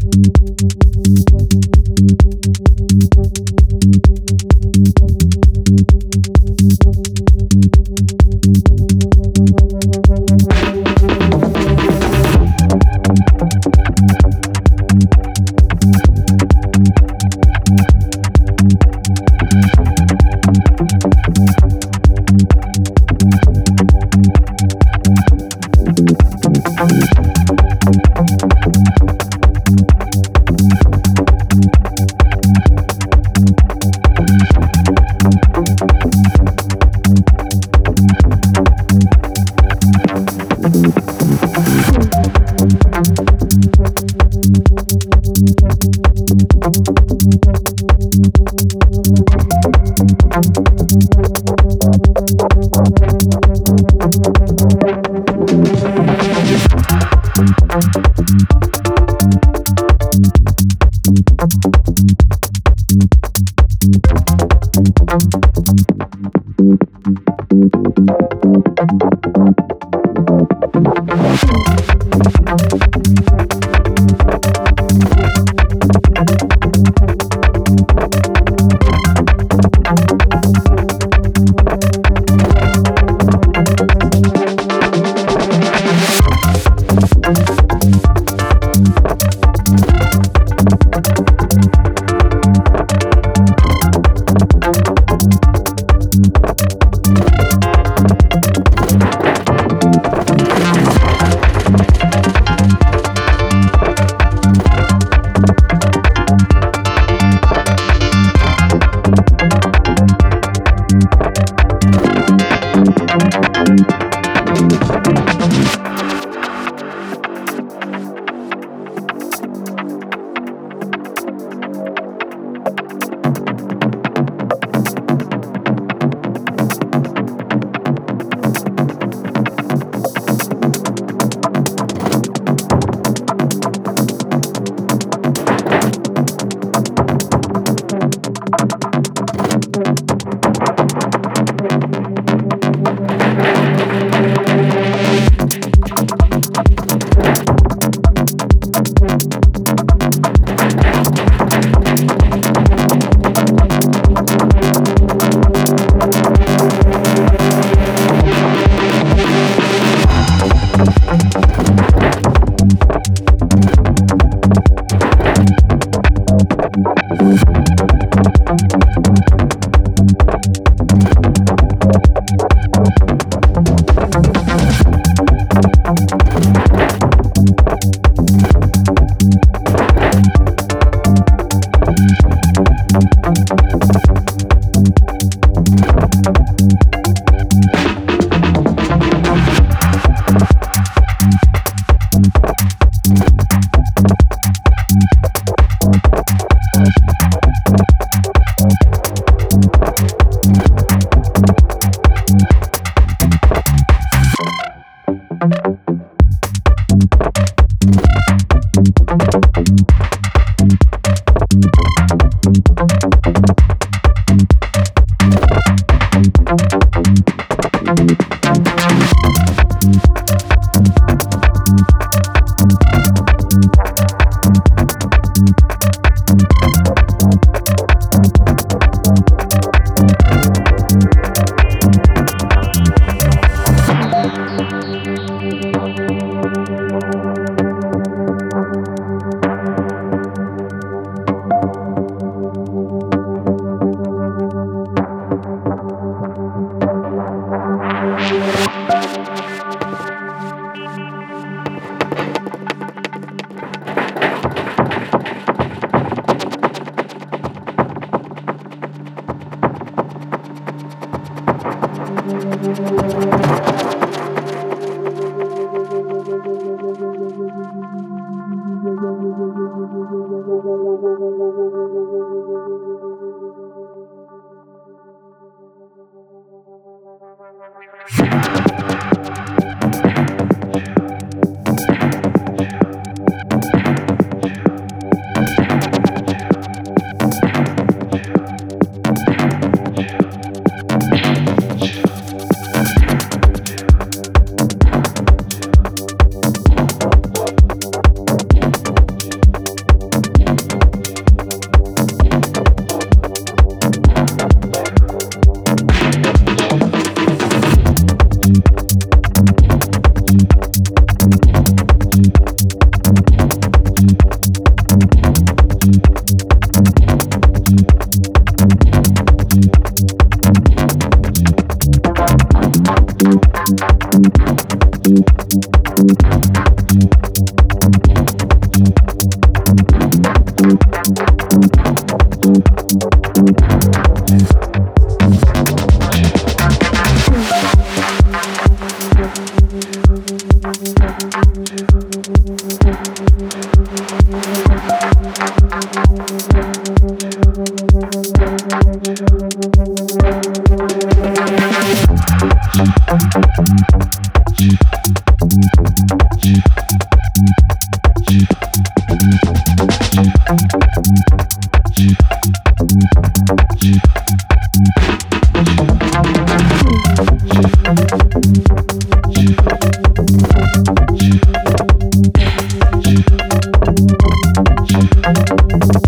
thank you Gracias. you. thank you Thank you.